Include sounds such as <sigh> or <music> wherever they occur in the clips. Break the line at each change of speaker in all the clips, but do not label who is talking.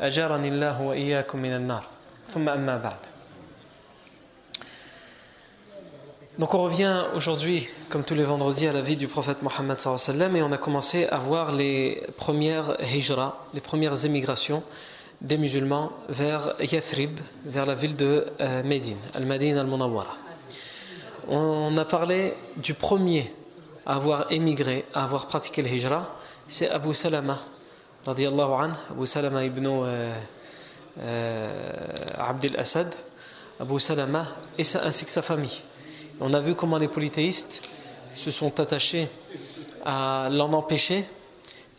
أجارني الله وإياكم من النار ثم أما بعد Donc on revient aujourd'hui, comme tous les vendredis, à la vie du prophète Mohammed sallam et on a commencé à voir les premières hijra, les premières émigrations des musulmans vers Yathrib, vers la ville de euh, Médine, Al-Madin al-Munawwara. On a parlé du premier à avoir émigré, à avoir pratiqué le hijra, c'est Abu Salama, radiallahu anhu, Abu Salama ibn euh, euh, Abdel Assad, Abu Salama, et ça, ainsi que sa famille. On a vu comment les polythéistes se sont attachés à l'en empêcher,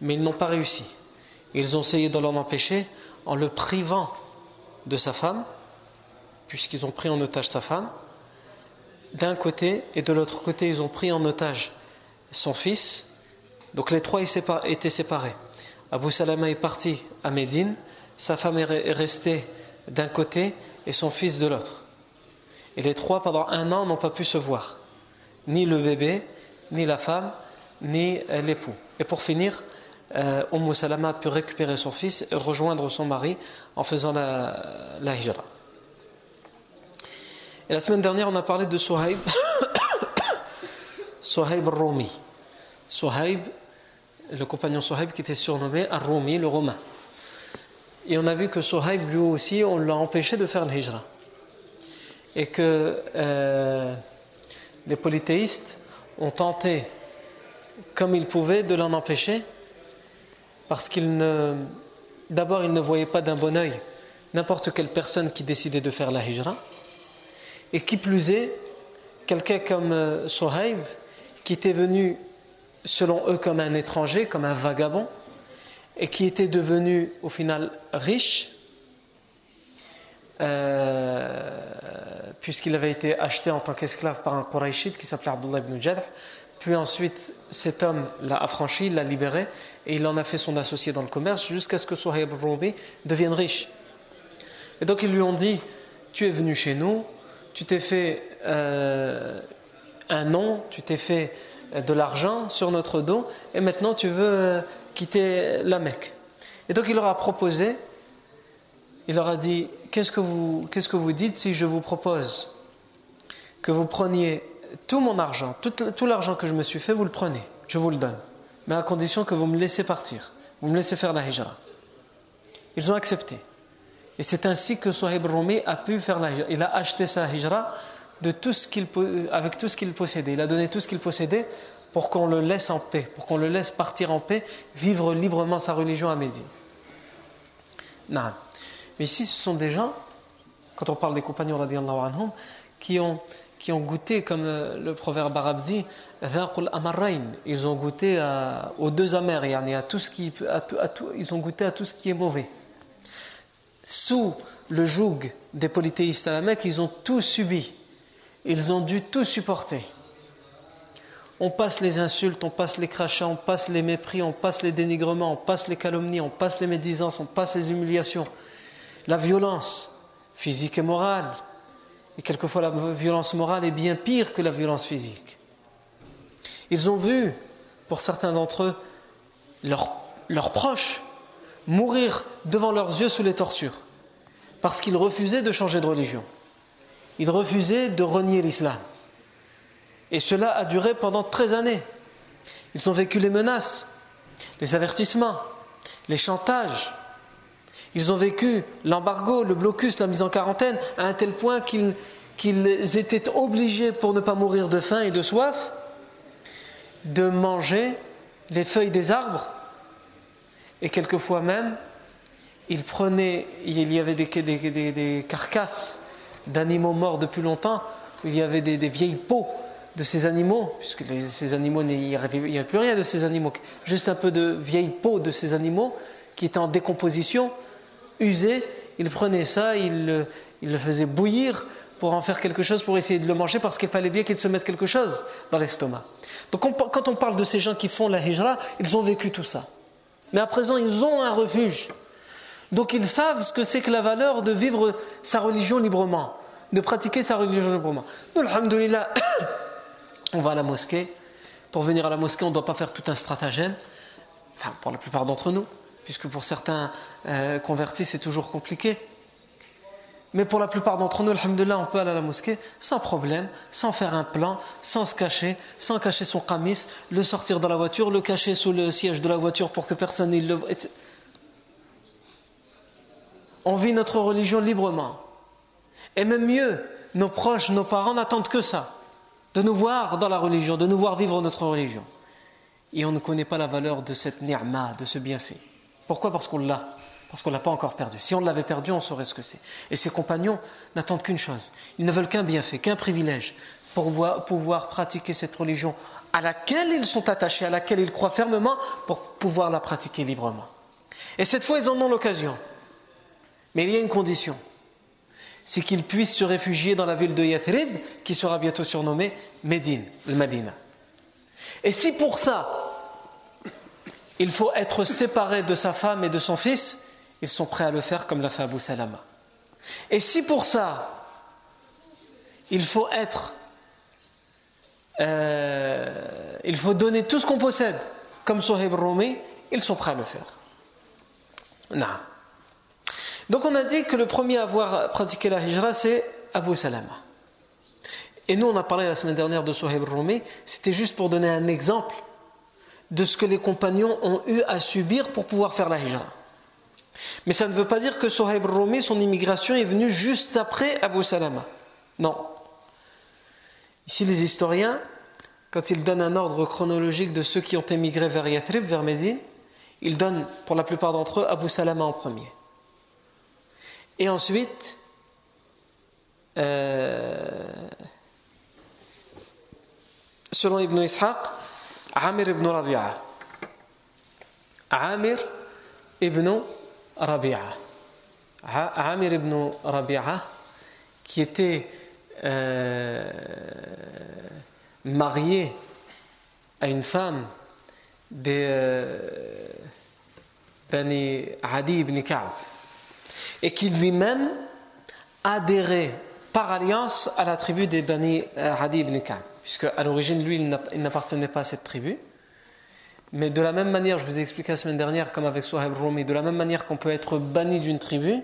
mais ils n'ont pas réussi. Ils ont essayé de l'en empêcher en le privant de sa femme, puisqu'ils ont pris en otage sa femme, d'un côté, et de l'autre côté, ils ont pris en otage son fils. Donc les trois étaient séparés. Abu Salama est parti à Médine, sa femme est restée d'un côté et son fils de l'autre. Et les trois, pendant un an, n'ont pas pu se voir. Ni le bébé, ni la femme, ni l'époux. Et pour finir, euh, Umm Salama a pu récupérer son fils et rejoindre son mari en faisant la, hijra. Et la semaine dernière, on a parlé de Suhaib, Suhaib <coughs> al-Rumi. Suhaib, le compagnon Suhaib qui était surnommé al-Rumi, le Romain. Et on a vu que Suhaib, lui aussi, on l'a empêché de faire la hijra et que euh, les polythéistes ont tenté, comme ils pouvaient, de l'en empêcher, parce qu'ils ne. D'abord, ils ne voyaient pas d'un bon oeil n'importe quelle personne qui décidait de faire la hijra, et qui plus est, quelqu'un comme euh, Sohaib, qui était venu, selon eux, comme un étranger, comme un vagabond, et qui était devenu, au final, riche, euh, puisqu'il avait été acheté en tant qu'esclave par un Qurayshite qui s'appelait Abdullah ibn. Puis ensuite, cet homme l'a affranchi, l'a libéré, et il en a fait son associé dans le commerce jusqu'à ce que Suhaib Rumi devienne riche. Et donc ils lui ont dit Tu es venu chez nous, tu t'es fait euh, un nom, tu t'es fait de l'argent sur notre dos, et maintenant tu veux euh, quitter la Mecque. Et donc il leur a proposé, il leur a dit Qu'est-ce que vous, que vous dites si je vous propose que vous preniez tout mon argent, tout, tout l'argent que je me suis fait, vous le prenez, je vous le donne, mais à condition que vous me laissez partir, vous me laissez faire la hijra. Ils ont accepté. Et c'est ainsi que Sohaib Rumi a pu faire la hijra. Il a acheté sa hijra de tout ce qu'il, avec tout ce qu'il possédait. Il a donné tout ce qu'il possédait pour qu'on le laisse en paix, pour qu'on le laisse partir en paix, vivre librement sa religion à Médine. Non. Mais ici, ce sont des gens, quand on parle des compagnons anhum, qui ont, qui ont goûté, comme le proverbe arabe dit, ils ont goûté aux deux amers, à tout ce qui, ils ont goûté à tout ce qui est mauvais. Sous le joug des polythéistes à la Mecque, ils ont tout subi. Ils ont dû tout supporter. On passe les insultes, on passe les crachats, on passe les mépris, on passe les dénigrements, on passe les calomnies, on passe les médisances, on passe les humiliations, la violence physique et morale, et quelquefois, la violence morale est bien pire que la violence physique. Ils ont vu, pour certains d'entre eux, leurs, proches mourir devant leurs yeux sous les tortures, parce qu'ils refusaient de changer de religion. Ils refusaient de renier l'islam. Et cela a duré pendant 13 années. Ils ont vécu les menaces, les avertissements, les chantages. Ils ont vécu l'embargo, le blocus, la mise en quarantaine, à un tel point qu'ils étaient obligés, pour ne pas mourir de faim et de soif, de manger les feuilles des arbres. Et quelquefois même, ils prenaient, il y avait des, carcasses d'animaux morts depuis longtemps, il y avait des vieilles peaux de ces animaux, puisque ces animaux, il n'y avait, plus rien de ces animaux, juste un peu de vieille peau de ces animaux qui étaient en décomposition, usés, il prenait ça, il, le faisait bouillir pour en faire quelque chose, pour essayer de le manger, parce qu'il fallait bien qu'il se mette quelque chose dans l'estomac. Donc quand on parle de ces gens qui font la hijra, ils ont vécu tout ça. Mais à présent, ils ont un refuge. Donc ils savent ce que c'est que la valeur de vivre sa religion librement, de pratiquer sa religion librement. Nous, alhamdoulilah, <coughs> on va à la mosquée. Pour venir à la mosquée, on ne doit pas faire tout un stratagème, enfin pour la plupart d'entre nous, puisque pour certains euh, convertis c'est toujours compliqué. Mais pour la plupart d'entre nous, alhamdoulilah, on peut aller à la mosquée sans problème, sans faire un plan, sans se cacher, sans cacher son kamis, le sortir dans la voiture, le cacher sous le siège de la voiture pour que personne ne le voit. On vit notre religion librement. Et même mieux, nos proches, nos parents n'attendent que ça de nous voir dans la religion, de nous voir vivre notre religion. Et on ne connaît pas la valeur de cette ni'ma, de ce bienfait. Pourquoi? Parce qu'on l'a. Parce qu'on ne l'a pas encore perdu. Si on l'avait perdu, on saurait ce que c'est. Et ses compagnons n'attendent qu'une chose. Ils ne veulent qu'un bienfait, qu'un privilège pour pouvoir pratiquer cette religion à laquelle ils sont attachés, à laquelle ils croient fermement, pour pouvoir la pratiquer librement. Et cette fois, ils en ont l'occasion. Mais il y a une condition c'est qu'ils puissent se réfugier dans la ville de Yathrib, qui sera bientôt surnommée Médine, le Medina. Et si pour ça, il faut être séparé de sa femme et de son fils, ils sont prêts à le faire comme l'a fait Abu Salama. Et si pour ça, il faut être, euh, il faut donner tout ce qu'on possède, comme Sohib Rumi, ils sont prêts à le faire. Non. Donc on a dit que le premier à avoir pratiqué la hijra, c'est Abu Salama. Et nous, on a parlé la semaine dernière de Sohaib Rumi, c'était juste pour donner un exemple de ce que les compagnons ont eu à subir pour pouvoir faire la hijra. Mais ça ne veut pas dire que Sohaib Rumi, son immigration est venue juste après Abu Salama. Non. Ici, les historiens, quand ils donnent un ordre chronologique de ceux qui ont émigré vers Yathrib, vers Médine, ils donnent pour la plupart d'entre eux Abu Salama en premier. Et ensuite, euh, selon Ibn Ishaq, Amir ibn Rabi'a. Amir ibn Rabi'a. Ibn Rabi'a, qui était euh, marié à une femme de euh, Bani Adi ibn Ka'b et qui lui-même adhérait par alliance à la tribu des Bani euh, Hadi ibn Ka'b, puisque à l'origine, lui, il n'appartenait pas à cette tribu. Mais de la même manière, je vous ai expliqué la semaine dernière, comme avec Sohaib Rumi, de la même manière qu'on peut être banni d'une tribu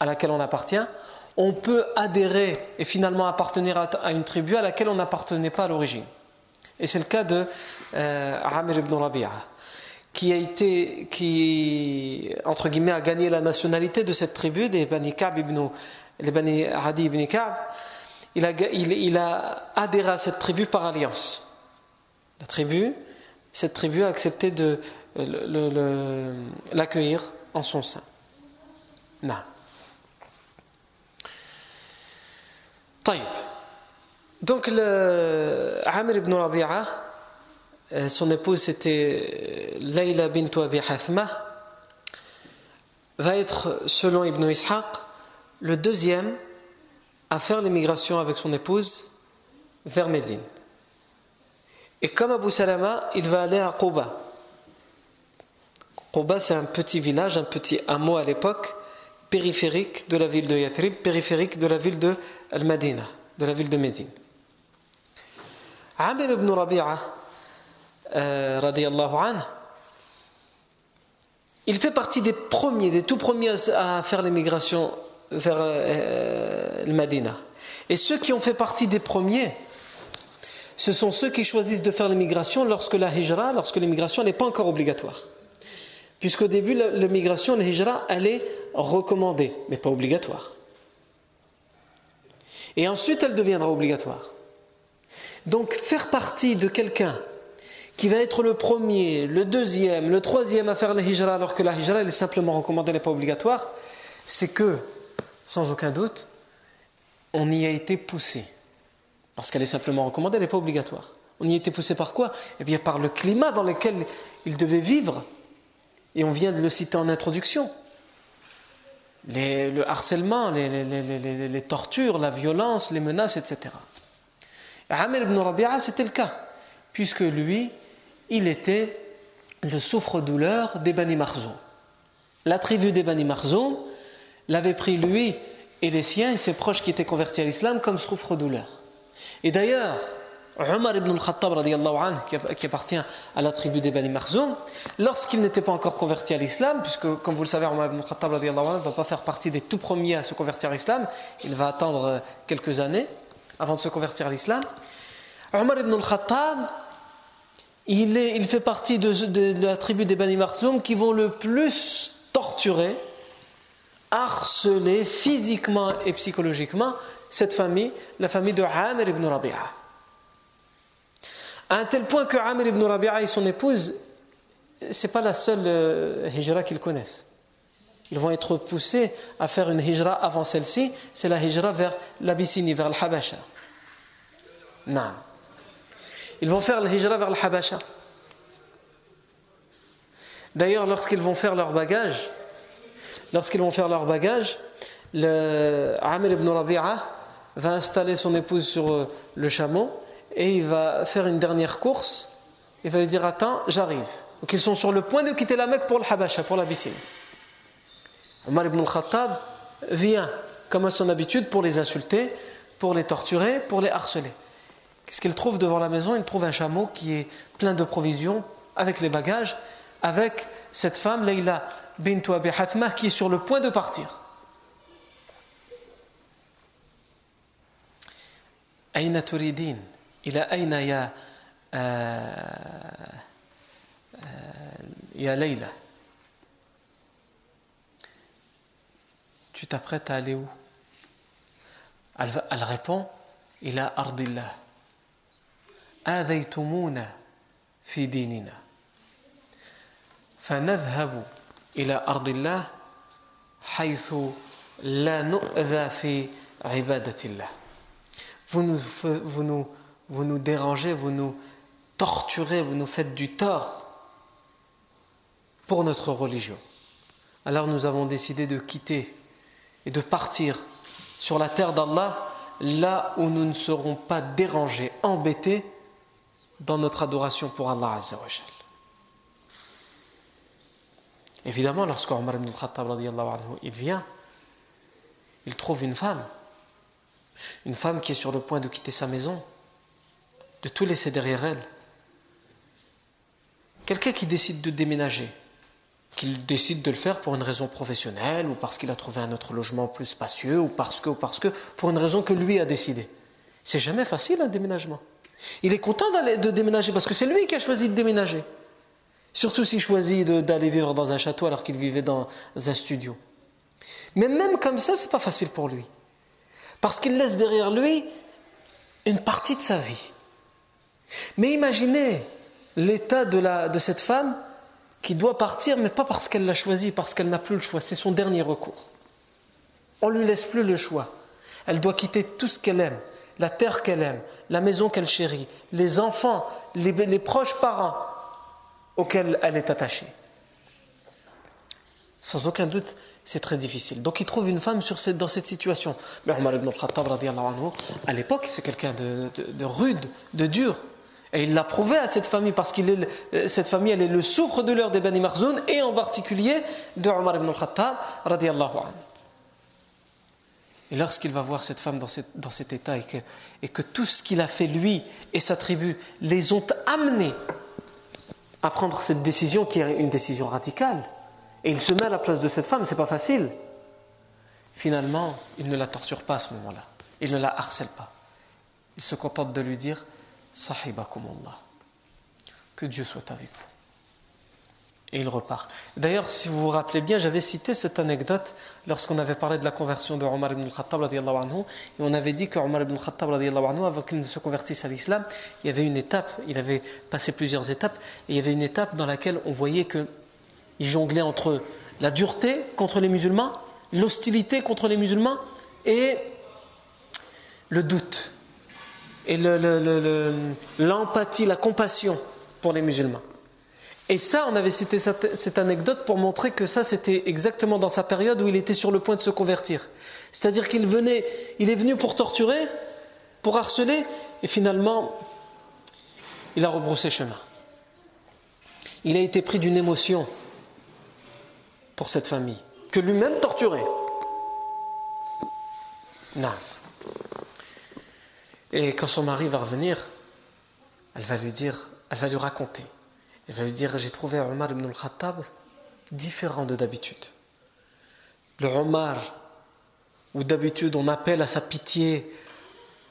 à laquelle on appartient, on peut adhérer et finalement appartenir à une tribu à laquelle on n'appartenait pas à l'origine. Et c'est le cas de euh, Amir ibn Rabi'a qui a été, qui, entre guillemets, a gagné la nationalité de cette tribu, des Bani Ka'b ibn, les Bani Hadi ibn Ka'b, il a, il, a adhéré à cette tribu par alliance. La tribu, cette tribu a accepté de l'accueillir en son sein. Non. Donc, le Amir ibn Rabi'a, son épouse c'était euh, Layla bint Abi Hathma, va être, selon Ibn Ishaq, le deuxième à faire l'émigration avec son épouse vers Médine. Et comme Abu Salama, il va aller à Quba. Quba, c'est un petit village, un petit hameau à l'époque, périphérique de la ville de Yathrib, périphérique de la ville de Al-Madina, de la ville de Médine. Amir ibn Rabi'a, euh, il fait partie des premiers, des tout premiers à faire l'émigration vers euh, le Medina. Et ceux qui ont fait partie des premiers, ce sont ceux qui choisissent de faire l'émigration lorsque la hijra, lorsque l'émigration n'est pas encore obligatoire. Puisqu'au début, l'émigration, la hijra, elle est recommandée, mais pas obligatoire. Et ensuite, elle deviendra obligatoire. Donc, faire partie de quelqu'un qui va être le premier, le deuxième, le troisième à faire la hijra alors que la hijra elle est simplement recommandée, elle n'est pas obligatoire, c'est que, sans aucun doute, on y a été poussé. Parce qu'elle est simplement recommandée, elle n'est pas obligatoire. On y a été poussé par quoi? Eh bien par le climat dans lequel il devait vivre. Et on vient de le citer en introduction. le harcèlement, les, les, tortures, la violence, les menaces, etc. Amir ibn Rabi'a, c'était le cas, puisque lui, il était le souffre-douleur des Bani Marzoum. La tribu des Bani Marzoum l'avait pris lui et les siens et ses proches qui étaient convertis à l'islam comme souffre-douleur. Et d'ailleurs, Omar ibn al-Khattab, qui appartient à la tribu des Bani Marzoum, lorsqu'il n'était pas encore converti à l'islam, puisque comme vous le savez, Omar ibn al-Khattab ne va pas faire partie des tout premiers à se convertir à l'islam, il va attendre quelques années avant de se convertir à l'islam. Omar ibn al-Khattab il, fait partie de, la tribu des Bani Marzoum qui vont le plus torturer, harceler physiquement et psychologiquement cette famille, la famille de Amir ibn Rabi'a. À un tel point que Amir ibn Rabi'a et son épouse, c'est pas la seule euh, hijra qu'ils connaissent. Ils vont être poussés à faire une hijra avant celle-ci, c'est la hijra vers l'Abyssinie, vers le Habasha. Non. Ils vont faire le hijra vers le Habasha. D'ailleurs, lorsqu'ils vont faire leur bagage, lorsqu'ils vont faire leur bagage, le Amir ibn Rabi'a va installer son épouse sur euh, le chameau et il va faire une dernière course. Il va lui dire Attends, j'arrive. Donc ils sont sur le point de quitter la Mecque pour le Habasha, pour l'Abyssinie. Omar ibn al-Khattab vient, comme à son habitude, pour les insulter, pour les torturer, pour les harceler. Qu'est-ce qu'il trouve devant la maison Il trouve un chameau qui est plein de provisions, avec les bagages, avec cette femme, Leila bint Abi Hathma, qui est sur le point de partir. أين تريدين إلى أين يا يا ليلى Tu t'apprêtes à aller où elle, elle répond إلى أرض الله آذيتمونا في ديننا فنذهب إلى أرض الله حيث لا نؤذى في عبادة الله vous nous, vous, nous, vous nous dérangez, vous nous torturez, vous nous faites du tort pour notre religion. Alors nous avons décidé de quitter et de partir sur la terre d'Allah, là où nous ne serons pas dérangés, embêtés dans notre adoration pour Allah Azza wa Évidemment, lorsque ibn Khattab il vient, il trouve une femme, une femme qui est sur le point de quitter sa maison, de tout laisser derrière elle. Quelqu'un qui décide de déménager, qu'il décide de le faire pour une raison professionnelle ou parce qu'il a trouvé un autre logement plus spacieux ou parce que ou parce que pour une raison que lui a décidé. C'est jamais facile un déménagement. Il est content de déménager parce que c'est lui qui a choisi de déménager. Surtout s'il choisit d'aller vivre dans un château alors qu'il vivait dans un studio. Mais même comme ça, c'est pas facile pour lui. Parce qu'il laisse derrière lui une partie de sa vie. Mais imaginez l'état de, de cette femme qui doit partir, mais pas parce qu'elle l'a choisi, parce qu'elle n'a plus le choix. C'est son dernier recours. On ne lui laisse plus le choix. Elle doit quitter tout ce qu'elle aime, la terre qu'elle aime, la maison qu'elle chérit, les enfants, les, proches parents auxquels elle est attachée. Sans aucun doute, c'est très difficile. Donc il trouve une femme dans cette situation. Mais Omar ibn al-Khattab, à l'époque, c'est quelqu'un de, rude, de dur. Et il l'a prouvé à cette famille parce que cette famille, elle est le souffre de l'heure des Bani Marzoun et en particulier de Omar ibn al-Khattab, radiallahu anhu. Et lorsqu'il va voir cette femme dans, cet état et que, tout ce qu'il a fait lui et sa tribu les ont amenés à prendre cette décision qui est une décision radicale, Et il se met à la place de cette femme, c'est pas facile. Finalement, il ne la torture pas à ce moment-là. Il ne la harcèle pas. Il se contente de lui dire Sahibakumullah. Que Dieu soit avec vous. Et il repart. D'ailleurs, si vous vous rappelez bien, j'avais cité cette anecdote lorsqu'on avait parlé de la conversion de Omar ibn al-Khattab, et on avait dit que Omar ibn al-Khattab, avant qu'il ne se convertisse à l'islam, il y avait une étape, il avait passé plusieurs étapes, et il y avait une étape dans laquelle on voyait qu'il jonglait entre la dureté contre les musulmans, l'hostilité contre les musulmans, et le doute, et l'empathie, la compassion pour les musulmans. Et ça, on avait cité cette, anecdote pour montrer que ça, c'était exactement dans sa période où il était sur le point de se convertir. C'est-à-dire qu'il venait, il est venu pour torturer, pour harceler, et finalement, il a rebroussé chemin. Il a été pris d'une émotion pour cette famille, que lui-même torturait. Non. Et quand son mari va revenir, elle va lui dire, elle va lui raconter. Elle va lui dire J'ai trouvé Omar ibn al-Khattab différent de d'habitude. Le Omar, où d'habitude on appelle à sa pitié,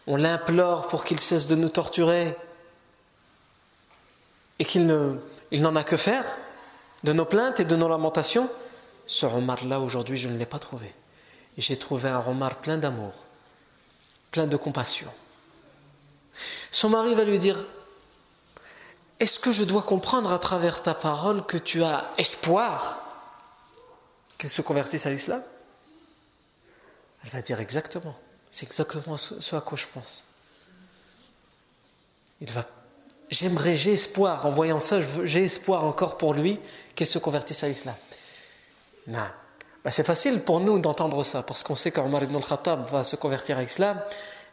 on l'implore pour qu'il cesse de nous torturer et qu'il n'en a que faire de nos plaintes et de nos lamentations. Ce Omar-là, aujourd'hui, je ne l'ai pas trouvé. J'ai trouvé un Omar plein d'amour, plein de compassion. Son mari va lui dire est-ce que je dois comprendre à travers ta parole que tu as espoir qu'il se convertisse à l'islam? Elle va dire exactement. C'est exactement ce à quoi je pense. Il va. J'aimerais, j'ai espoir, en voyant ça, j'ai espoir encore pour lui qu'il se convertisse à l'islam. Non. Ben, c'est facile pour nous d'entendre ça, parce qu'on sait qu'Omar ibn al-Khattab va se convertir à l'islam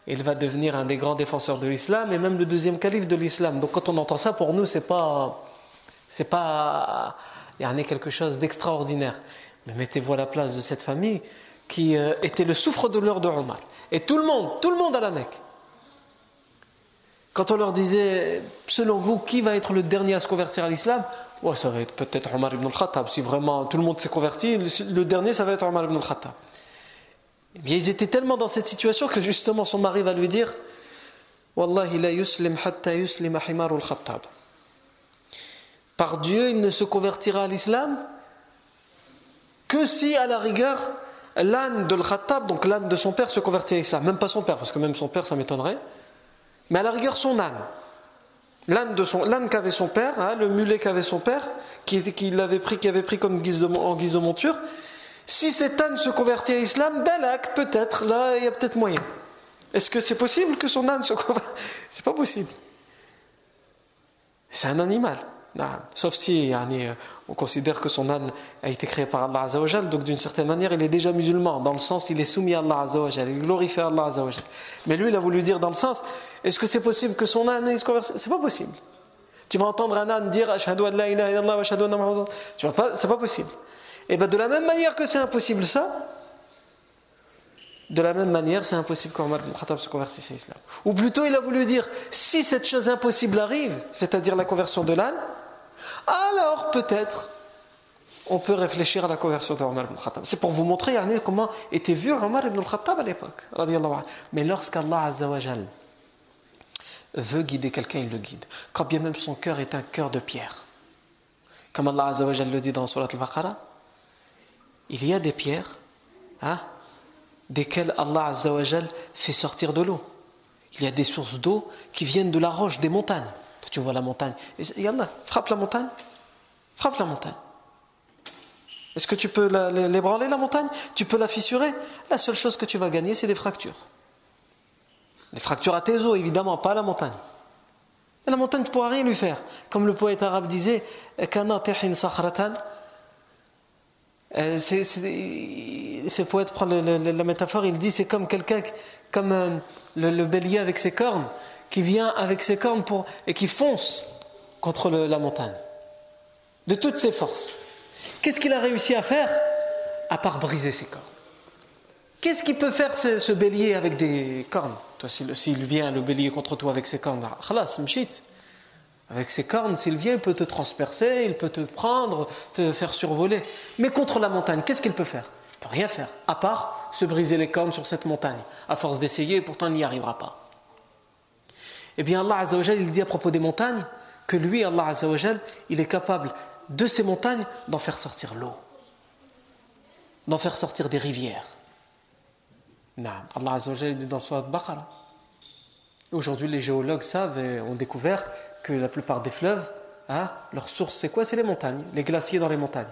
il va devenir un des grands défenseurs de l'islam et même le deuxième calife de l'islam. Donc quand on entend ça, pour nous, c'est pas, c'est pas, il y en a quelque chose d'extraordinaire. Mais mettez-vous à la place de cette famille qui euh, était le souffre-douleur de Omar. Et tout le monde, tout le monde à la Mecque. Quand on leur disait, selon vous, qui va être le dernier à se convertir à l'islam? Ouais, Ça va être peut-être Omar ibn al-Khattab. Si vraiment tout le monde s'est converti, le dernier, ça va être Omar ibn al-Khattab. Eh bien, ils étaient tellement dans cette situation que justement son mari va lui dire Wallahi la yuslim hatta yuslim khattab. Par Dieu, il ne se convertira à l'islam que si, à la rigueur, l'âne de l'Khattab, donc l'âne de son père, se convertit à l'islam. Même pas son père, parce que même son père, ça m'étonnerait. Mais à la rigueur, son âne. L'âne, de son, l'âne qu'avait son père, hein, le mulet qu'avait son père, qui, qui l'avait pris, qui avait pris comme en guise de monture, si cet âne se convertit à l'islam, Balak, peut-être, là, il y a peut-être moyen. Est-ce que c'est possible que son âne se convertisse <laughs> C'est pas possible. C'est un animal. Sauf si on considère que son âne a été créé par Allah Azzawajal, donc d'une certaine manière il est déjà musulman, dans le sens il est soumis à Allah Azzawajal, il glorifie Allah Azzawajal. Mais lui il a voulu dire dans le sens, est-ce que c'est possible que son âne se convertisse? C'est pas possible. Tu vas entendre un âne dire Ashhadu an la ilaha illallah wa ashhadu anna pas, c'est pas possible. Et bien de la même manière que c'est impossible ça, de la même manière c'est impossible qu'Omar ibn Khattab se convertisse à l'islam. Ou plutôt il a voulu dire, si cette chose impossible arrive, c'est-à-dire la conversion de l'âne, alors peut-être on peut réfléchir à la conversion d'Omar ibn Khattab. C'est pour vous montrer comment était vu Omar ibn Khattab à l'époque. Mais lorsqu'Allah Azzawajal veut guider quelqu'un, il le guide. Quand bien même son cœur est un cœur de pierre. Comme Allah Azzawajal le dit dans Surat al-Baqarah, il y a des pierres hein, desquelles Allah Azzawajal fait sortir de l'eau. Il y a des sources d'eau qui viennent de la roche, des montagnes. Tu vois la montagne. Yallah, frappe la montagne. Frappe la montagne. Est-ce que tu peux l'ébranler la montagne? Tu peux la fissurer? La seule chose que tu vas gagner, c'est des fractures. Des fractures à tes os, évidemment, pas à la montagne. Et la montagne, tu ne pourras rien lui faire. Comme le poète arabe disait, euh, ces poètes prend la métaphore, il dit c'est comme quelqu'un, comme euh, le, bélier avec ses cornes, qui vient avec ses cornes pour, et qui fonce contre la montagne, de toutes ses forces. Qu'est-ce qu'il a réussi à faire À part briser ses cornes? Qu'est-ce qu'il peut faire ce, bélier avec des cornes? Toi, s'il vient le bélier contre toi avec ses cornes, khalas, mshit. Avec ses cornes, s'il vient, il peut te transpercer, il peut te prendre, te faire survoler. Mais contre la montagne, qu'est-ce qu'il peut faire? Il ne peut rien faire, à part se briser les cornes sur cette montagne. À force d'essayer, pourtant il n'y arrivera pas. Eh bien, Allah Azzawajal, il dit à propos des montagnes que lui, Allah Azzawajal, il est capable de ces montagnes d'en faire sortir l'eau, d'en faire sortir des rivières. Allah Azzawajal dit dans Surat Baqarah. Aujourd'hui, les géologues savent et ont découvert la plupart des fleuves, hein, leur source c'est quoi? C'est les montagnes, les glaciers dans les montagnes.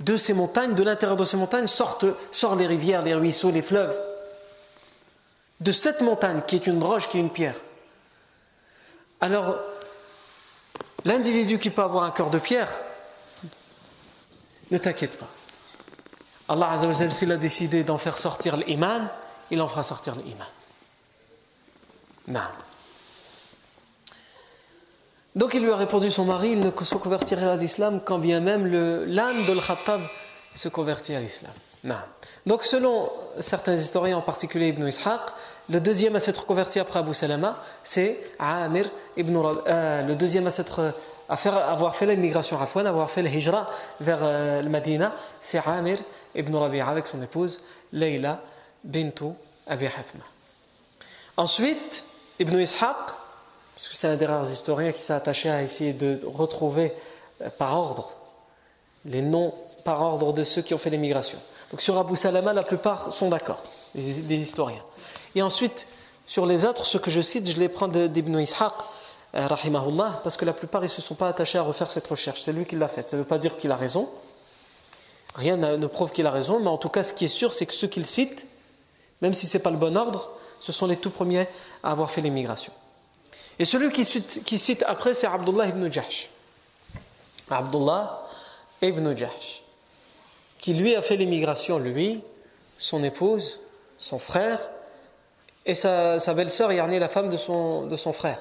De ces montagnes, de l'intérieur de ces montagnes, sortent, sortent les rivières, les ruisseaux, les fleuves. De cette montagne qui est une roche, qui est une pierre. Alors, l'individu qui peut avoir un cœur de pierre, ne t'inquiète pas. Allah Azzawajal, s'il a décidé d'en faire sortir l'iman, il en fera sortir l'iman. Non. Donc il lui a répondu son mari, il ne se convertirait à l'islam quand bien même l'âne de l'Khattab se convertit à l'islam. Donc selon certains historiens, en particulier Ibn Ishaq, le deuxième à s'être converti après Abu Salama, c'est Amir ibn euh, le deuxième à à avoir fait l'immigration Afwan, avoir fait le hijra vers euh, le Medina, c'est Amir ibn Rabi'a avec son épouse Leila bintu Abi Hafma. Ensuite, Ibn Ishaq, puisque c'est un des rares historiens qui s'est attaché à essayer de retrouver euh, par ordre les noms par ordre de ceux qui ont fait l'émigration. Donc sur Abu Salama, la plupart sont d'accord, les, historiens. Et ensuite, sur les autres, ceux que je cite, je les prends d'Ibn Ishaq, euh, rahimahullah, parce que la plupart, ils ne se sont pas attachés à refaire cette recherche. C'est lui qui l'a faite. Ça ne veut pas dire qu'il a raison. Rien ne prouve qu'il a raison, mais en tout cas, ce qui est sûr, c'est que ceux qu'il cite, même si ce n'est pas le bon ordre, ce sont les tout premiers à avoir fait l'émigration. Et celui qui cite, après, c'est Abdullah ibn Jahsh. Abdullah ibn Jahsh qui lui a fait l'émigration, lui, son épouse, son frère et sa, belle-sœur, Yarni, la femme de son, de son frère.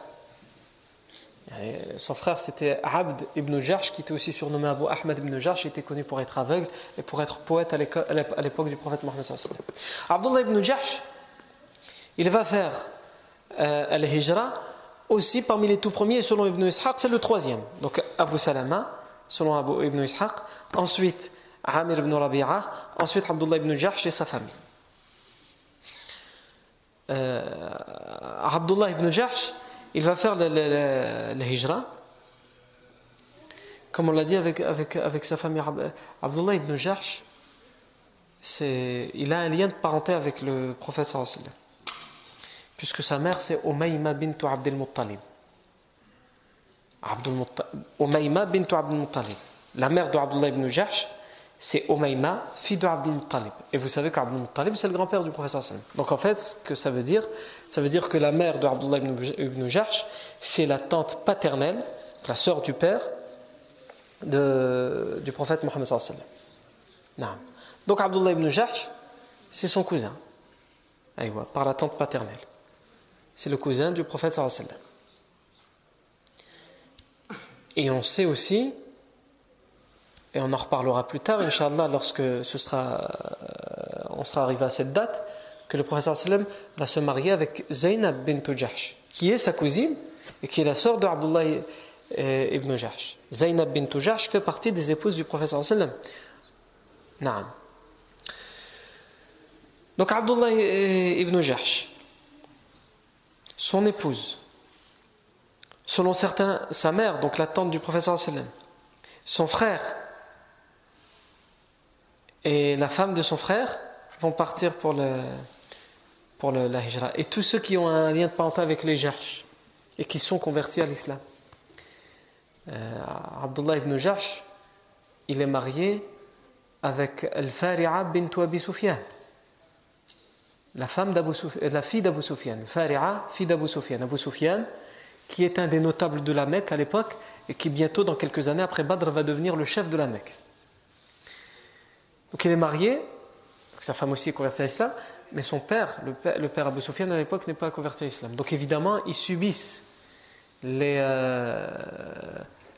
son frère c'était Abd ibn Jarsh qui était aussi surnommé Abu Ahmad ibn Jarsh, était connu pour être aveugle et pour être poète à l'époque du prophète Mohammed. Abdullah ibn Jarsh, il va faire euh, al-Hijra aussi parmi les tout premiers, selon Ibn Ishaq, c'est le troisième. Donc Abu Salama, selon Ibn Ishaq. Ensuite, Amir ibn Rabi'a, ensuite Abdullah ibn Jahsh et sa famille. Euh, Abdullah ibn Jahsh, il va faire le, hijra, comme on l'a dit avec, avec, avec sa famille. Abdullah ibn Jahsh, il a un lien de parenté avec le prophète sallallahu puisque sa mère c'est Umayma bint Abdel Muttalib. Umayma bint Abdel Muttalib. La mère de Abdullah ibn Jahsh, c'est Umayma, fille de Abdul Muttalib. Et vous savez qu'Abdul Muttalib, c'est le grand-père du professeur sallam. Donc en fait, ce que ça veut dire, ça veut dire que la mère de Abdullah ibn Jahsh, c'est la tante paternelle, la sœur du père du prophète Mohammed sallam. Donc Abdullah ibn Jahsh, c'est son cousin, par la tante paternelle. C'est le cousin du prophète sallam. Et on sait aussi et on en reparlera plus tard, Inch'Allah, lorsque ce sera, euh, on sera arrivé à cette date, que le professeur sallam va se marier avec Zainab bint Jahsh, qui est sa cousine et qui est la sœur de Abdullah ibn Jahsh. Zainab bint Jahsh fait partie des épouses du professeur sallam. Naam. Donc Abdullah ibn Jahsh, son épouse, selon certains, sa mère, donc la tante du professeur son frère, et la femme de son frère vont partir pour, le, pour la hijra. Et tous ceux qui ont un lien de parenté avec les Jarsh et qui sont convertis à l'islam. Euh, Abdullah ibn Jarsh, il est marié avec Al-Fari'a bint Abi Sufyan. La, femme la fille d'Abu Sufyan. Al-Fari'a, fille d'Abu Sufyan. Abu Sufyan, qui est un des notables de la Mecque à l'époque et qui bientôt, dans quelques années après Badr, va devenir le chef de la Mecque. Donc il est marié, sa femme aussi est convertie à l'islam, mais son père, le père, le à l'époque n'est pas converti à l'islam. Donc évidemment, ils subissent euh,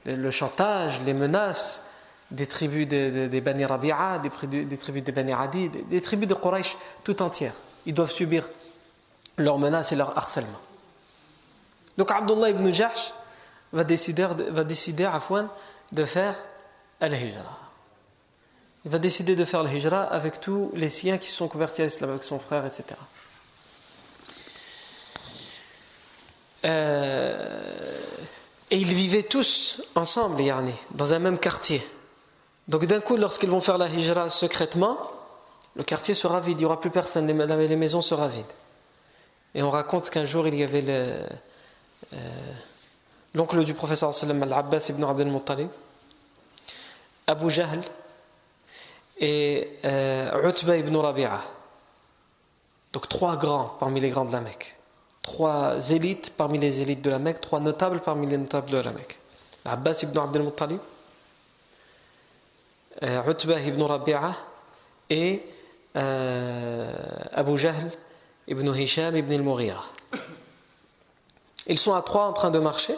le chantage, les menaces des tribus des, des, Bani Rabi'a, des, tribus des Bani Adi, des, tribus de Quraysh tout entières. Ils doivent subir leurs menaces et leur harcèlement. Donc Abdullah ibn Jahsh va décider, va décider de faire al-hijra. Il va décider de faire al-hijra avec tous les siens qui sont convertis à l'islam, avec son frère, etc. Euh, et ils vivaient tous ensemble, yani, dans un même quartier. Donc d'un coup, lorsqu'ils vont faire la hijra secrètement, le quartier sera vide, il n'y aura plus personne, les maisons seront vides. Et on raconte qu'un jour, il y avait euh, l'oncle du professeur al-Abbas ibn Abdel Muttalib, Abu Jahl et euh, Utba ibn Rabi'a. Donc trois grands parmi les grands de la Mecque. Trois élites parmi les élites de la Mecque, trois notables parmi les notables de la Mecque. Abbas ibn Abdel Muttalib, euh, Utba ibn Rabi'a et Abu Jahl ibn Hisham ibn al-Mughira. Ils sont à trois en train de marcher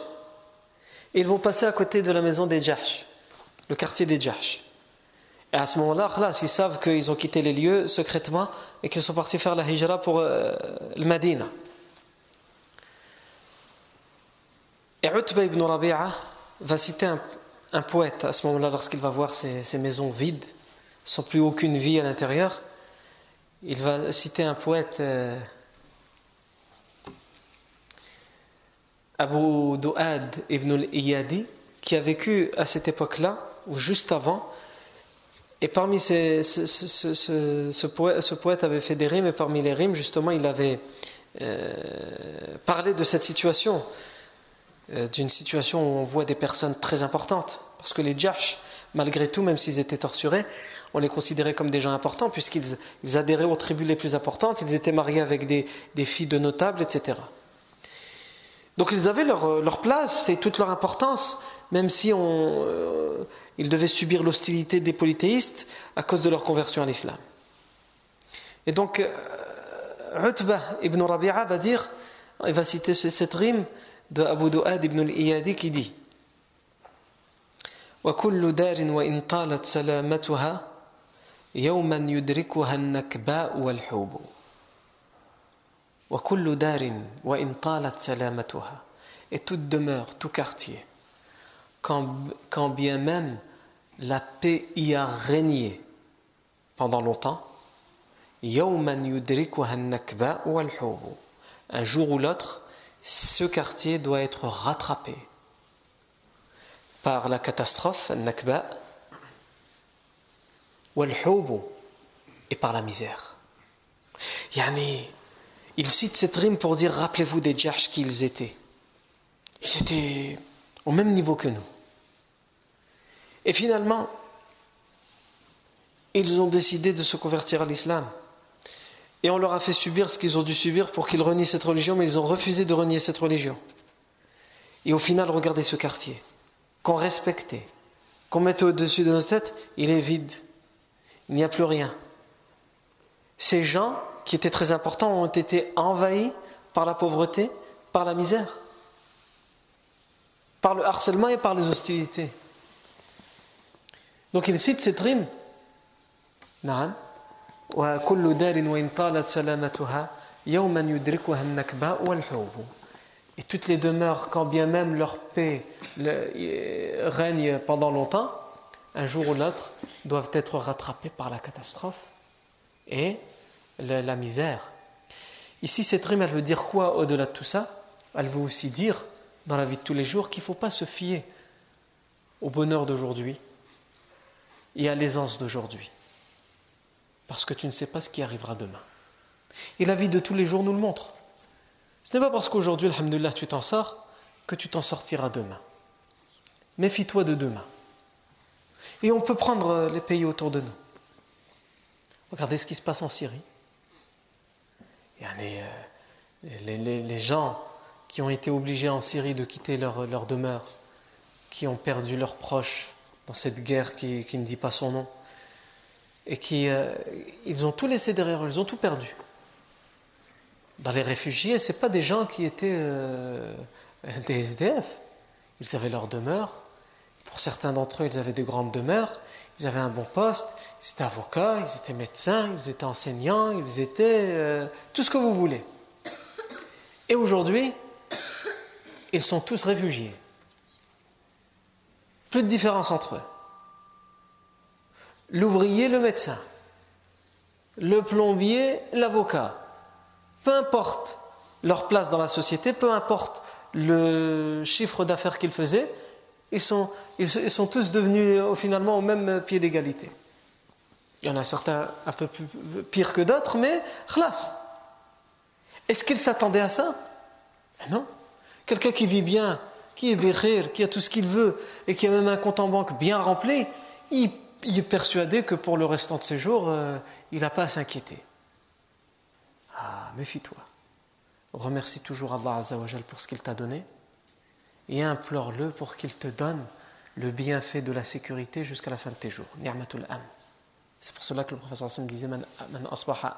et ils vont passer à côté de la maison des Jahsh, le quartier des Jahsh. Et à ce moment-là, ils savent qu'ils ont quitté les lieux secrètement et qu'ils sont partis faire la hijra pour euh, le Madina. Et Utba ibn Rabi'a va citer un, poète à ce moment-là lorsqu'il va voir ces, maisons vides, sans plus aucune vie à l'intérieur. Il va citer un poète. Euh, Abu Du'ad ibn al-Iyadi, qui a vécu à cette époque-là, ou juste avant. Et parmi ces, ce, poète, avait fait des rimes, et parmi les rimes, justement, il avait euh, parlé de cette situation, euh, d'une situation où on voit des personnes très importantes. Parce que les Jash, malgré tout, même s'ils étaient torturés, on les considérait comme des gens importants, puisqu'ils adhéraient aux tribus les plus importantes, ils étaient mariés avec des, des filles de notables, etc. Donc ils avaient leur, euh, leur place et toute leur importance, même si on, euh, ils devaient subir l'hostilité des polythéistes à cause de leur conversion à l'islam. Et donc, euh, Utbah ibn Rabi'a va dire, il va citer cette rime de Abu Du'ad ibn al-Iyadi qui dit وكل دار وإن طالت سلامتها يوما يدركها النكباء والحوب et toute demeure, tout quartier, quand, quand bien même la paix y a régné pendant longtemps, un jour ou l'autre, ce quartier doit être rattrapé par la catastrophe, nakba, et par la misère. Yani, il cite cette rime pour dire rappelez-vous des Djahsh qui ils étaient. Ils étaient au même niveau que nous. Et finalement, ils ont décidé de se convertir à l'islam. Et on leur a fait subir ce qu'ils ont dû subir pour qu'ils renient cette religion, mais ils ont refusé de renier cette religion. Et au final, regardez ce quartier, qu'on respectait, qu'on mettait au-dessus de nos têtes, il est vide. Il n'y a plus rien. Ces gens qui étaient très importants ont été envahis par la pauvreté, par la misère, par le harcèlement et par les hostilités. Donc il cite cette rime. Et toutes les demeures, quand bien même leur paix règne pendant longtemps, un jour ou l'autre doivent être rattrapées par la catastrophe et la, misère. Ici, cette rime, elle veut dire quoi au-delà de tout ça? Elle veut aussi dire, dans la vie de tous les jours, qu'il ne faut pas se fier au bonheur d'aujourd'hui et à l'aisance d'aujourd'hui. Parce que tu ne sais pas ce qui arrivera demain. Et la vie de tous les jours nous le montre. Ce n'est pas parce qu'aujourd'hui, alhamdulillah, tu t'en sors, que tu t'en sortiras demain. Méfie-toi de demain. Et on peut prendre les pays autour de nous. Regardez ce qui se passe en Syrie. Euh, les, gens qui ont été obligés en Syrie de quitter leur, demeure, qui ont perdu leurs proches dans cette guerre qui, ne dit pas son nom, et qui euh, ils ont tout laissé derrière eux, ils ont tout perdu. Dans les réfugiés, ce pas des gens qui étaient euh, des SDF. Ils avaient leur demeure. Pour certains d'entre eux, ils avaient de grandes demeures. Ils avaient un bon poste. Ils étaient avocats, ils étaient médecins, ils étaient enseignants, ils étaient euh, tout ce que vous voulez. Et aujourd'hui, ils sont tous réfugiés. Plus de différence entre eux. L'ouvrier, le médecin. Le plombier, l'avocat. Peu importe leur place dans la société, peu importe le chiffre d'affaires qu'ils faisaient, ils sont, ils, sont tous devenus euh, finalement au même pied d'égalité. Il y en a certains un peu plus, pire que d'autres, mais khlas. Est-ce qu'ils s'attendaient à ça? Ben Non. Quelqu'un qui vit bien, qui est békhir, qui a tout ce qu'il veut et qui a même un compte en banque bien rempli, il, est persuadé que pour le restant de ses jours, euh, il n'a pas à s'inquiéter. Ah, méfie-toi. Remercie toujours Allah Azzawajal pour ce qu'il t'a donné et implore-le pour qu'il te donne le bienfait de la sécurité jusqu'à la fin de tes jours. Ni'matul am. C'est pour cela que le professeur Hassan disait Man asbaha.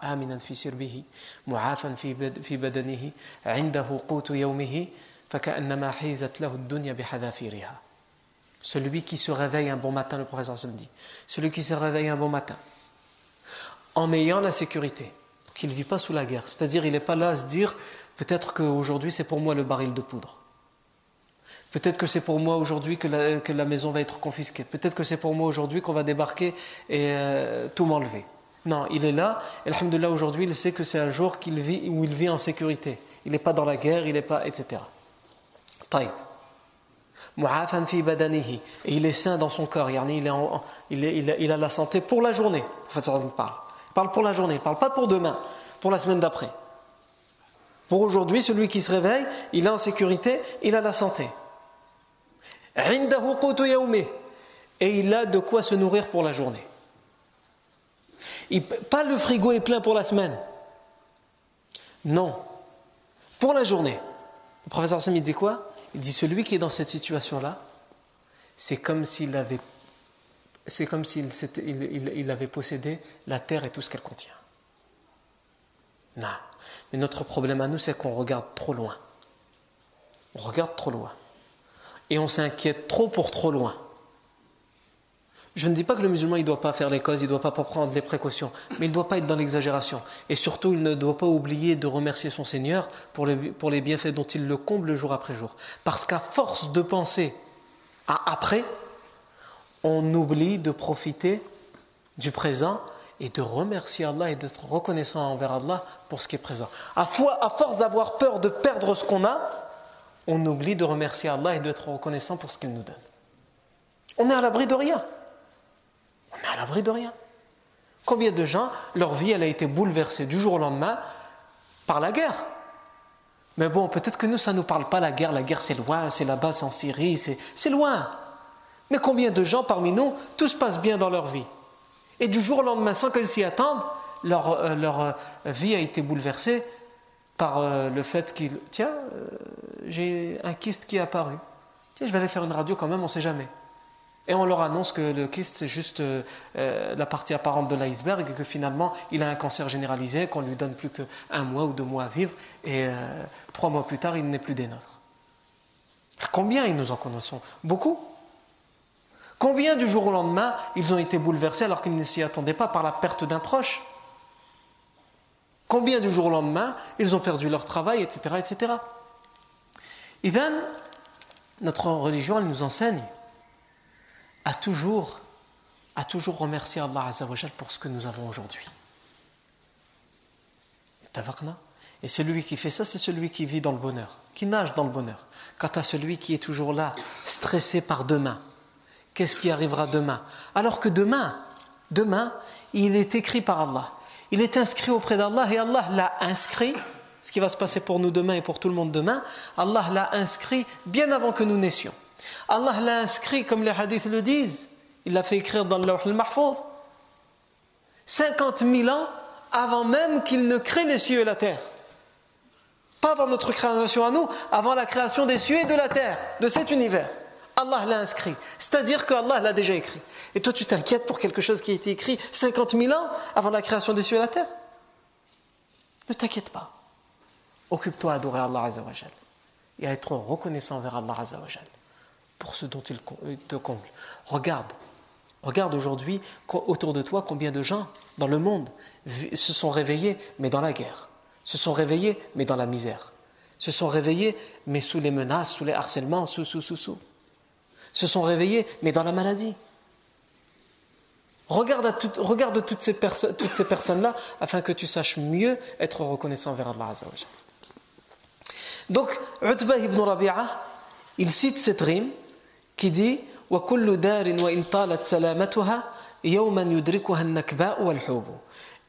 Celui qui se réveille un bon matin, le professeur Hassan dit, celui qui se réveille un bon matin, en ayant la sécurité, qu'il ne vit pas sous la guerre, c'est-à-dire il n'est pas là à se dire peut-être qu'aujourd'hui c'est pour moi le baril de poudre. Peut-être que c'est pour moi aujourd'hui que la, maison va être confisquée. Peut-être que c'est pour moi aujourd'hui qu'on va débarquer et euh, tout m'enlever. Non, il est là. Et alhamdoulilah, aujourd'hui, il sait que c'est un jour où il vit en sécurité. Il n'est pas dans la guerre, il n'est pas, etc. Taïb. Et il est sain dans son corps. Il, est il, a, la santé pour la journée. En. Il parle pour la journée. Il ne parle pas pour demain, pour la semaine d'après. Pour aujourd'hui, celui qui se réveille, il est en sécurité, il a la santé. Et il a de quoi se nourrir pour la journée. pas le frigo est plein pour la semaine. Non. Pour la journée. Le professeur Sam, dit quoi? Il dit celui qui est dans cette situation-là, c'est comme s'il avait, c'est comme s'il il, avait possédé la terre et tout ce qu'elle contient. Non. Mais notre problème à nous, c'est qu'on regarde trop loin. On regarde trop loin et on s'inquiète trop pour trop loin. Je ne dis pas que le musulman ne doit pas faire les causes, il ne doit pas prendre les précautions, mais il ne doit pas être dans l'exagération. Et surtout, il ne doit pas oublier de remercier son Seigneur pour les, pour les bienfaits dont il le comble jour après jour. Parce qu'à force de penser à après, on oublie de profiter du présent et de remercier Allah et d'être reconnaissant envers Allah pour ce qui est présent. À force d'avoir peur de perdre ce qu'on a, on oublie de remercier Allah et d'être reconnaissant pour ce qu'il nous donne. On est à l'abri de rien. On est à l'abri de rien. Combien de gens, leur vie, elle a été bouleversée du jour au lendemain par la guerre? Mais bon, peut-être que nous, ça ne nous parle pas la guerre. La guerre, c'est loin, c'est là-bas, c'est en Syrie, c'est loin. Mais combien de gens parmi nous, tout se passe bien dans leur vie? Et du jour au lendemain, sans qu'ils s'y attendent, leur, euh, euh, vie a été bouleversée par euh, le fait qu'il tiens, euh, j'ai un kyste qui est apparu. Tiens, je vais aller faire une radio quand même, on ne sait jamais. Et on leur annonce que le kyste, c'est juste euh, la partie apparente de l'iceberg que finalement, il a un cancer généralisé, qu'on lui donne plus qu'un mois ou deux mois à vivre, et trois mois plus tard, il n'est plus des nôtres. Combien ils nous en connaissons? Beaucoup. Combien du jour au lendemain, ils ont été bouleversés alors qu'ils ne s'y attendaient pas par la perte d'un proche? Combien du jour au lendemain, ils ont perdu leur travail, etc. etc. Ivan, notre religion, nous enseigne à toujours, à toujours remercier Allah pour ce que nous avons aujourd'hui. Et celui qui fait ça, c'est celui qui vit dans le bonheur, qui nage dans le bonheur. Quant à celui qui est toujours là, stressé par demain, qu'est-ce qui arrivera demain? Alors que demain, demain, il est écrit par Allah il est inscrit auprès d'Allah et Allah l'a inscrit, ce qui va se passer pour nous demain et pour tout le monde demain, Allah l'a inscrit bien avant que nous naissions. Allah l'a inscrit, comme les hadiths le disent, il l'a fait écrire dans le al-Mahfouz, 50 000 ans avant même qu'il ne crée les cieux et la terre. Pas avant notre création à nous, avant la création des cieux et de la terre, de cet univers. Allah l'a inscrit. C'est-à-dire qu'Allah l'a déjà écrit. Et toi, tu t'inquiètes pour quelque chose qui a été écrit 50 000 ans avant la création des cieux et la terre Ne t'inquiète pas. Occupe-toi à adorer Allah et à être reconnaissant envers Allah pour ce dont il te comble. Regarde, regarde aujourd'hui autour de toi combien de gens dans le monde se sont réveillés, mais dans la guerre, se sont réveillés, mais dans la misère, se sont réveillés, mais sous les menaces, sous les harcèlements, sous, sous, sous, sous Se sont réveillés, mais dans la maladie. Regarde, regarde toutes ces, toutes ces personnes-là afin que tu saches mieux être reconnaissant vers Allah Azzawajal. Donc, Utbah ibn Rabi'a, il cite cette rime qui dit وكل دار وإن طالت سلامتها يوما يدركها النكباء والحوب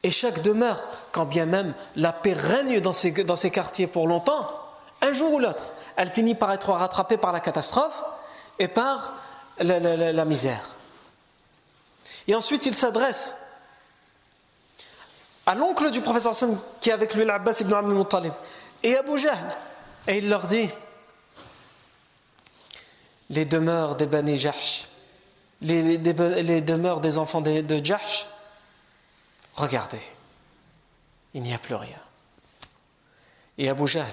et chaque demeure, quand bien même la paix règne dans ces, dans ces quartiers pour longtemps, un jour ou l'autre, elle finit par être rattrapée par la catastrophe et par la, misère. Et ensuite, il s'adresse à l'oncle du professeur Hassan qui est avec lui, l'Abbas ibn Abdul Muttalib, et Abu Jahl, et il leur dit les demeures des Bani Jahsh, les, les, demeures des enfants de, de Jahsh, regardez, il n'y a plus rien. Et Abu Jahl.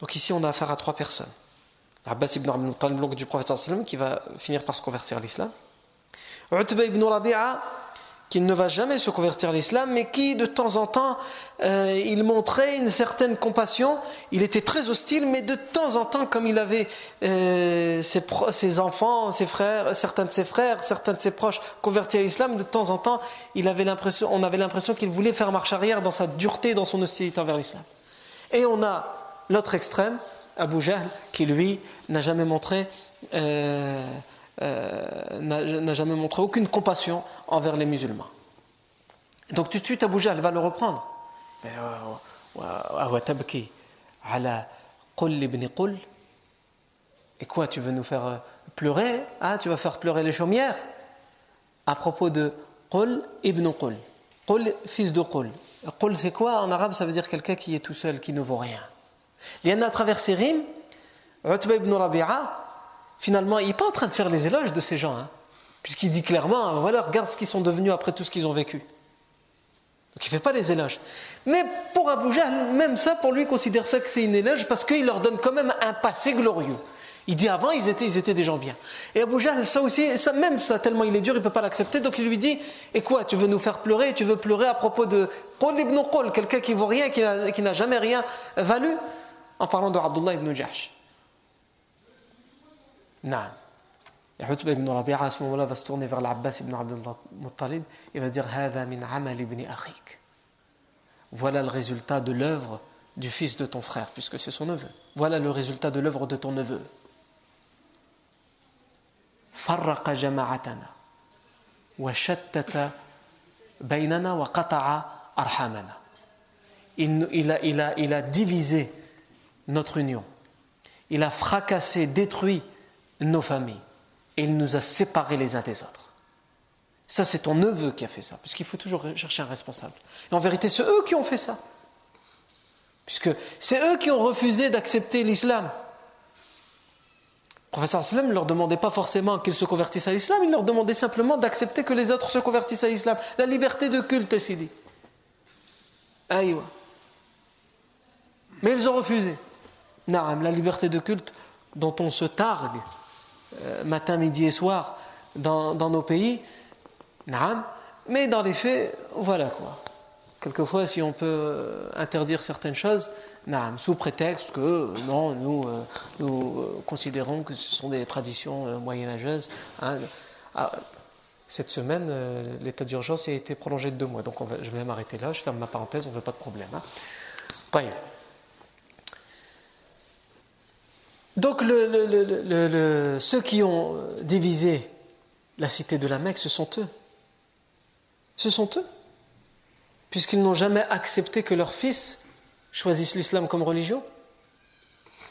Donc ici, on a affaire à trois personnes. Abbas ibn Abdul l'oncle du professeur sallam, qui va finir par se convertir à l'islam. Utba ibn Rabi'a, qui ne va jamais se convertir à l'islam, mais qui de temps en temps, euh, il montrait une certaine compassion. Il était très hostile, mais de temps en temps, comme il avait euh, ses, enfants, ses frères, certains de ses frères, certains de ses proches convertis à l'islam, de temps en temps, il avait on avait l'impression qu'il voulait faire marche arrière dans sa dureté, dans son hostilité envers l'islam. Et on a l'autre extrême, Abu Jahl, qui lui n'a jamais montré. Euh, euh, n'a jamais montré aucune compassion envers les musulmans. Donc tout de suite, Abu Jahl va le reprendre. Et quoi, tu veux nous faire euh, pleurer ah, Tu vas faire pleurer les chaumières? À propos de Qul ibn Qul. Qul, fils de Qul. Qul, c'est quoi? En arabe, ça veut dire quelqu'un qui est tout seul, qui ne vaut rien. Il à travers ces rimes, ibn Rabi'a, finalement, il n'est pas en train de faire les éloges de ces gens, hein, puisqu'il dit clairement, voilà, regarde ce qu'ils sont devenus après tout ce qu'ils ont vécu. Donc il ne fait pas les éloges. Mais pour Abu Jahl, même ça, pour lui, il considère ça que c'est une éloge parce qu'il leur donne quand même un passé glorieux. Il dit avant, ils étaient, ils étaient des gens bien. Et Abu Jahl, ça aussi, ça, même ça, tellement il est dur, il ne peut pas l'accepter. Donc il lui dit Et quoi, tu veux nous faire pleurer Tu veux pleurer à propos de Qul ibn Qul, quelqu'un qui ne vaut rien, qui n'a jamais rien valu? en parlant de Abdullah ibn Jahsh. Naam. Et ibn Rabi'a à ce moment-là va se tourner vers l'Abbas ibn Abdullah Muttalib et va dire Hada min amal ibn akhik. Voilà le résultat de l'œuvre du fils de ton frère, puisque c'est son neveu. Voilà le résultat de l'œuvre de ton neveu. Farraqa jama'atana wa shattata baynana wa qata'a arhamana. Il, il, a, il, a, il a divisé notre union. Il a fracassé, détruit nos familles. Et il nous a séparés les uns des autres. Ça, c'est ton neveu qui a fait ça, puisqu'il faut toujours chercher un responsable. Et en vérité, c'est eux qui ont fait ça. Puisque c'est eux qui ont refusé d'accepter l'islam. Le professeur Islam ne leur demandait pas forcément qu'ils se convertissent à l'islam, il leur demandait simplement d'accepter que les autres se convertissent à l'islam. La liberté de culte, c'est dit. Mais ils ont refusé. La liberté de culte dont on se targue, euh, matin, midi et soir dans, nos pays. Mais dans les faits, voilà quoi. Quelquefois, si on peut euh, interdire certaines choses, sous prétexte que non, nous, euh, considérons que ce sont des traditions moyenâgeuses. Hein. Ah, cette semaine, l'état d'urgence a été prolongé de deux mois. Donc je vais m'arrêter là, je ferme ma parenthèse, on ne veut pas de problème. Hein. Donc ceux qui ont divisé la cité de la Mecque, ce sont eux. Ce sont eux. Puisqu'ils n'ont jamais accepté que leurs fils choisissent l'islam comme religion.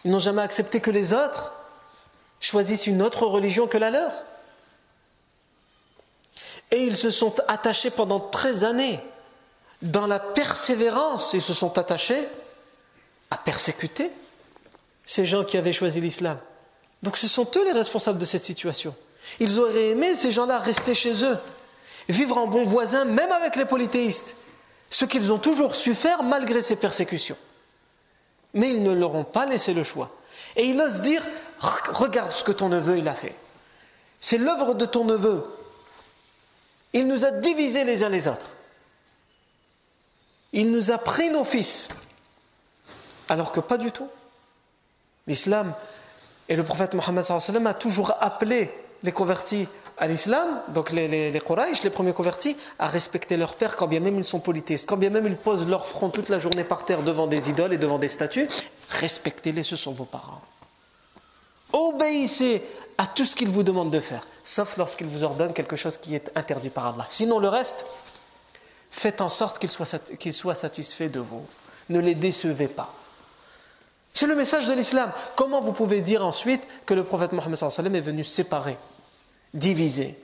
Ils n'ont jamais accepté que les autres choisissent une autre religion que la leur. Et ils se sont attachés pendant 13 années. Dans la persévérance, ils se sont attachés à persécuter ces gens qui avaient choisi l'islam. Donc ce sont eux les responsables de cette situation. Ils auraient aimé, ces gens-là, rester chez eux, vivre en bons voisins, même avec les polythéistes, ce qu'ils ont toujours su faire malgré ces persécutions. Mais ils ne leur ont pas laissé le choix. Et ils osent dire, regarde ce que ton neveu il a fait. C'est l'œuvre de ton neveu. Il nous a divisés les uns les autres. Il nous a pris nos fils. Alors que pas du tout. L'islam et le prophète Mohammed a toujours appelé les convertis à l'islam, donc les, les, les les premiers convertis, à respecter leur père quand bien même ils sont polythéistes, quand bien même ils posent leur front toute la journée par terre devant des idoles et devant des statues, respectez-les, ce sont vos parents. Obéissez à tout ce qu'ils vous demandent de faire, sauf lorsqu'ils vous ordonnent quelque chose qui est interdit par Allah. Sinon, le reste, faites en sorte qu'ils soient satisfaits de vous. Ne les décevez pas. C'est le message de l'islam. Comment vous pouvez dire ensuite que le prophète Mohammed est venu séparer, diviser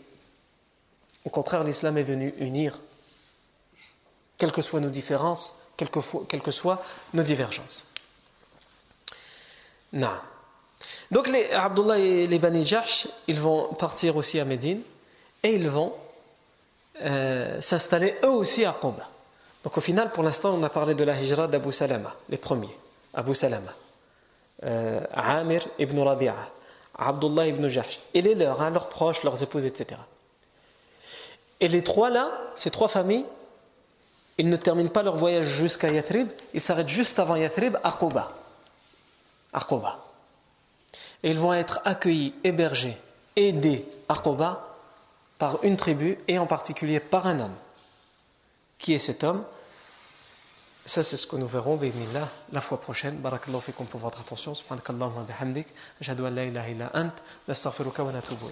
Au contraire, l'islam est venu unir, quelles que soient nos différences, quelles que, soient nos divergences. Non. Donc les Abdullah et les Bani ils vont partir aussi à Médine et ils vont euh, s'installer eux aussi à Quba. Donc au final, pour l'instant, on a parlé de la hijra d'Abu Salama, les premiers. Abu Salama, euh, Amir ibn Rabi'a, Abdullah ibn Jahsh, et les leurs, hein, leurs proches, leurs épouses, etc. Et les trois là, ces trois familles, ils ne terminent pas leur voyage jusqu'à Yathrib, ils s'arrêtent juste avant Yathrib à Quba. Et ils vont être accueillis, hébergés, aidés à Quba par une tribu et en particulier par un homme. Qui est cet homme Ça, c'est ce que nous verrons, bismillah, la fois prochaine. Barakallahu fikum pour votre attention. Subhanakallahumma bihamdik. Ashhadu an la ilaha illa ant. Nastaghfiruka wa natubu